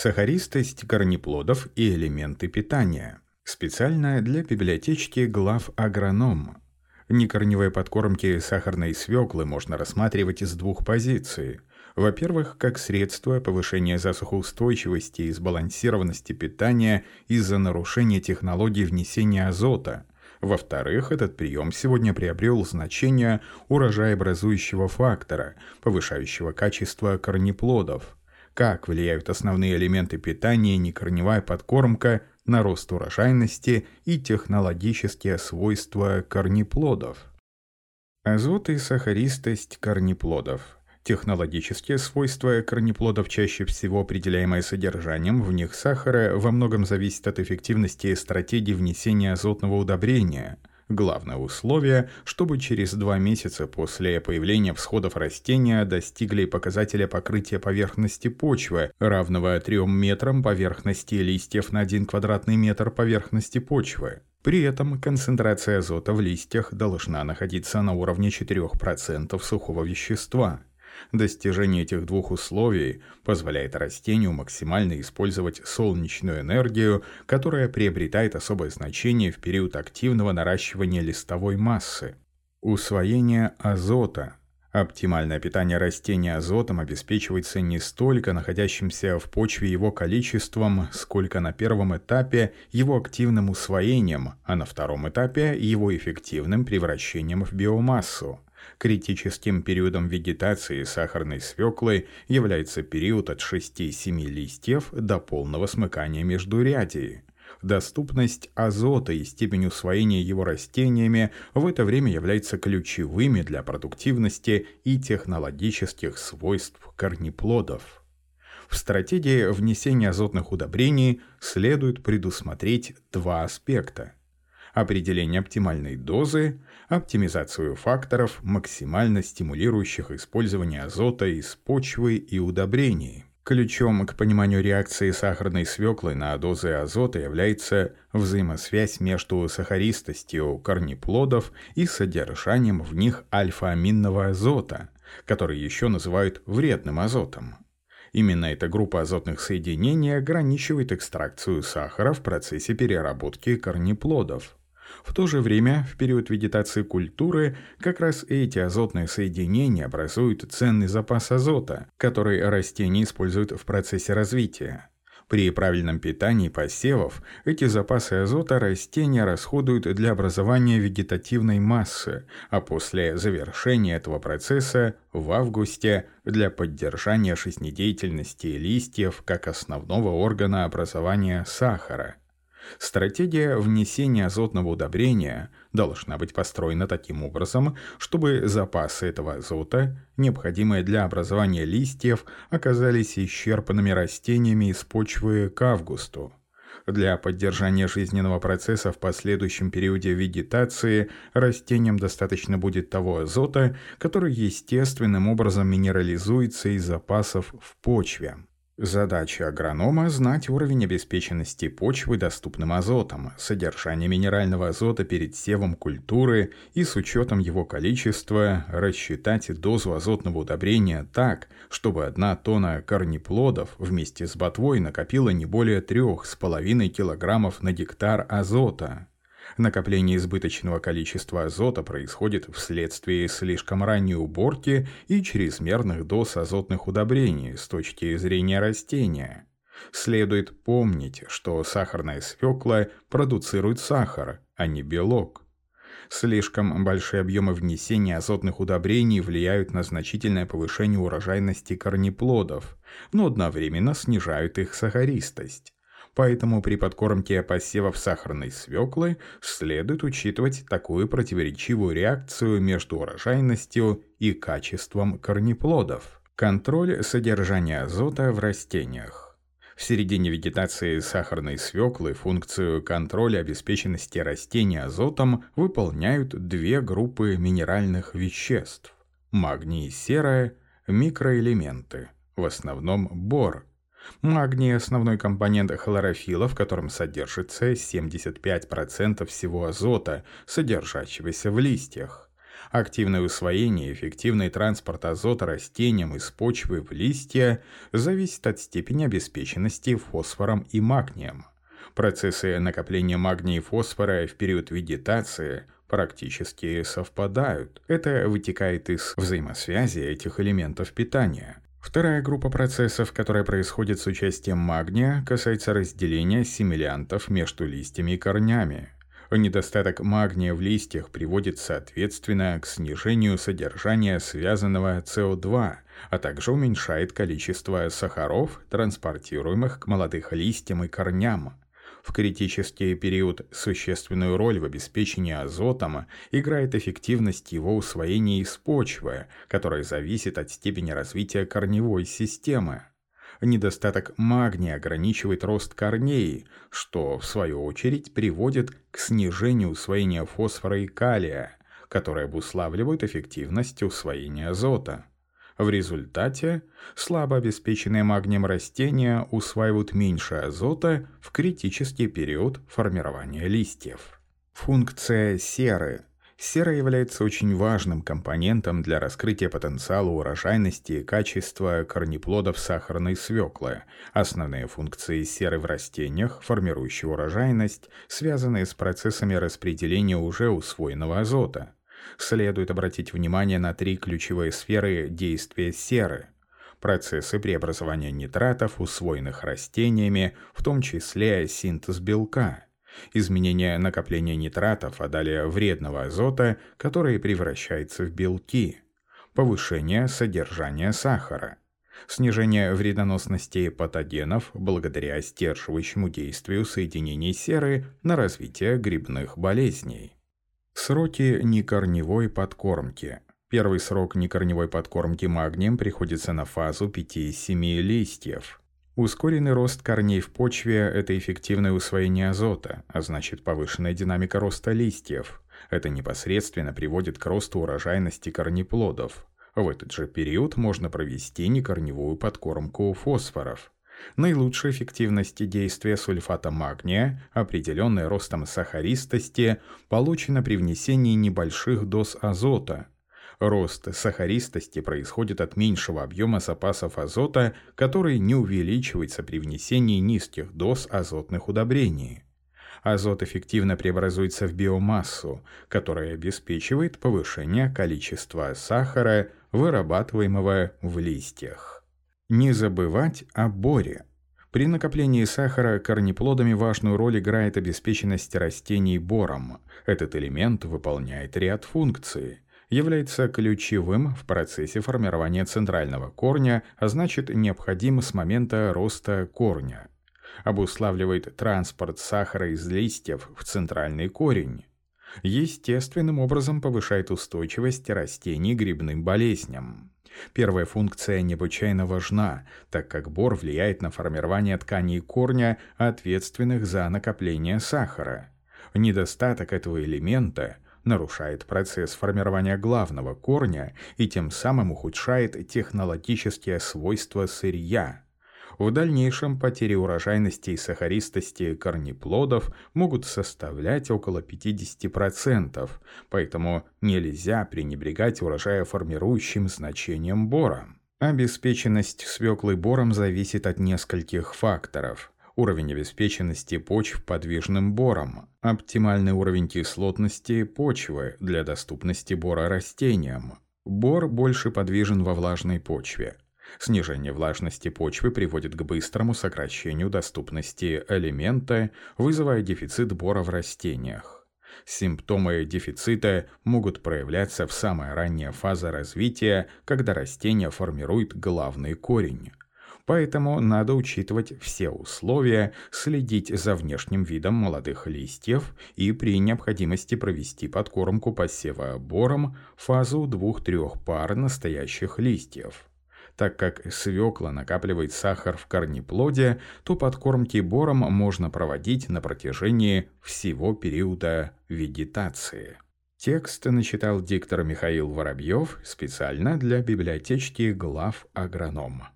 Сахаристость корнеплодов и элементы питания. Специально для библиотечки глав агроном. Некорневые подкормки сахарной свеклы можно рассматривать из двух позиций. Во-первых, как средство повышения засухоустойчивости и сбалансированности питания из-за нарушения технологий внесения азота. Во-вторых, этот прием сегодня приобрел значение урожаеобразующего фактора, повышающего качество корнеплодов – как влияют основные элементы питания некорневая подкормка на рост урожайности и технологические свойства корнеплодов. Азот и сахаристость корнеплодов. Технологические свойства корнеплодов, чаще всего определяемые содержанием в них сахара, во многом зависят от эффективности стратегии внесения азотного удобрения – Главное условие, чтобы через два месяца после появления всходов растения достигли показателя покрытия поверхности почвы, равного 3 метрам поверхности листьев на 1 квадратный метр поверхности почвы. При этом концентрация азота в листьях должна находиться на уровне 4% сухого вещества. Достижение этих двух условий позволяет растению максимально использовать солнечную энергию, которая приобретает особое значение в период активного наращивания листовой массы. Усвоение азота. Оптимальное питание растения азотом обеспечивается не столько находящимся в почве его количеством, сколько на первом этапе его активным усвоением, а на втором этапе его эффективным превращением в биомассу. Критическим периодом вегетации сахарной свеклы является период от 6-7 листьев до полного смыкания междурядий. Доступность азота и степень усвоения его растениями в это время являются ключевыми для продуктивности и технологических свойств корнеплодов. В стратегии внесения азотных удобрений следует предусмотреть два аспекта – определение оптимальной дозы оптимизацию факторов, максимально стимулирующих использование азота из почвы и удобрений. Ключом к пониманию реакции сахарной свеклы на дозы азота является взаимосвязь между сахаристостью корнеплодов и содержанием в них альфа-аминного азота, который еще называют вредным азотом. Именно эта группа азотных соединений ограничивает экстракцию сахара в процессе переработки корнеплодов. В то же время, в период вегетации культуры, как раз эти азотные соединения образуют ценный запас азота, который растения используют в процессе развития. При правильном питании посевов эти запасы азота растения расходуют для образования вегетативной массы, а после завершения этого процесса в августе для поддержания жизнедеятельности листьев как основного органа образования сахара – Стратегия внесения азотного удобрения должна быть построена таким образом, чтобы запасы этого азота, необходимые для образования листьев, оказались исчерпанными растениями из почвы к августу. Для поддержания жизненного процесса в последующем периоде вегетации растениям достаточно будет того азота, который естественным образом минерализуется из запасов в почве. Задача агронома – знать уровень обеспеченности почвы доступным азотом, содержание минерального азота перед севом культуры и с учетом его количества рассчитать дозу азотного удобрения так, чтобы одна тонна корнеплодов вместе с ботвой накопила не более 3,5 кг на гектар азота. Накопление избыточного количества азота происходит вследствие слишком ранней уборки и чрезмерных доз азотных удобрений с точки зрения растения. Следует помнить, что сахарная свекла продуцирует сахар, а не белок. Слишком большие объемы внесения азотных удобрений влияют на значительное повышение урожайности корнеплодов, но одновременно снижают их сахаристость. Поэтому при подкормке посевов сахарной свеклы следует учитывать такую противоречивую реакцию между урожайностью и качеством корнеплодов. Контроль содержания азота в растениях. В середине вегетации сахарной свеклы функцию контроля обеспеченности растений азотом выполняют две группы минеральных веществ – магний и серая, микроэлементы, в основном бор, Магний – основной компонент хлорофилла, в котором содержится 75% всего азота, содержащегося в листьях. Активное усвоение и эффективный транспорт азота растениям из почвы в листья зависит от степени обеспеченности фосфором и магнием. Процессы накопления магния и фосфора в период вегетации практически совпадают. Это вытекает из взаимосвязи этих элементов питания. Вторая группа процессов, которая происходит с участием магния, касается разделения симилянтов между листьями и корнями. Недостаток магния в листьях приводит соответственно к снижению содержания связанного СО2, а также уменьшает количество сахаров, транспортируемых к молодых листьям и корням. В критический период существенную роль в обеспечении азотом играет эффективность его усвоения из почвы, которая зависит от степени развития корневой системы. Недостаток магния ограничивает рост корней, что, в свою очередь, приводит к снижению усвоения фосфора и калия, которые обуславливают эффективность усвоения азота. В результате слабо обеспеченные магнием растения усваивают меньше азота в критический период формирования листьев. Функция серы Сера является очень важным компонентом для раскрытия потенциала урожайности и качества корнеплодов сахарной свеклы. Основные функции серы в растениях, формирующие урожайность, связаны с процессами распределения уже усвоенного азота. Следует обратить внимание на три ключевые сферы действия серы – процессы преобразования нитратов, усвоенных растениями, в том числе синтез белка – изменение накопления нитратов, а далее вредного азота, который превращается в белки, повышение содержания сахара, снижение вредоносности патогенов благодаря стерживающему действию соединений серы на развитие грибных болезней. Сроки некорневой подкормки. Первый срок некорневой подкормки магнием приходится на фазу 5-7 листьев. Ускоренный рост корней в почве – это эффективное усвоение азота, а значит повышенная динамика роста листьев. Это непосредственно приводит к росту урожайности корнеплодов. В этот же период можно провести некорневую подкормку фосфоров. Наилучшая эффективность действия сульфата магния, определенная ростом сахаристости, получена при внесении небольших доз азота – Рост сахаристости происходит от меньшего объема запасов азота, который не увеличивается при внесении низких доз азотных удобрений. Азот эффективно преобразуется в биомассу, которая обеспечивает повышение количества сахара, вырабатываемого в листьях. Не забывать о боре. При накоплении сахара корнеплодами важную роль играет обеспеченность растений бором. Этот элемент выполняет ряд функций является ключевым в процессе формирования центрального корня, а значит необходим с момента роста корня. Обуславливает транспорт сахара из листьев в центральный корень. Естественным образом повышает устойчивость растений к грибным болезням. Первая функция необычайно важна, так как бор влияет на формирование тканей корня, ответственных за накопление сахара. Недостаток этого элемента – нарушает процесс формирования главного корня и тем самым ухудшает технологические свойства сырья. В дальнейшем потери урожайности и сахаристости корнеплодов могут составлять около 50%, поэтому нельзя пренебрегать урожаеформирующим значением бора. Обеспеченность свеклы бором зависит от нескольких факторов – уровень обеспеченности почв подвижным бором, оптимальный уровень кислотности почвы для доступности бора растениям. Бор больше подвижен во влажной почве. Снижение влажности почвы приводит к быстрому сокращению доступности элемента, вызывая дефицит бора в растениях. Симптомы дефицита могут проявляться в самая ранняя фаза развития, когда растение формирует главный корень. Поэтому надо учитывать все условия, следить за внешним видом молодых листьев и при необходимости провести подкормку посева бором фазу двух-трех пар настоящих листьев. Так как свекла накапливает сахар в корнеплоде, то подкормки бором можно проводить на протяжении всего периода вегетации. Текст начитал диктор Михаил Воробьев специально для библиотечки глав агронома.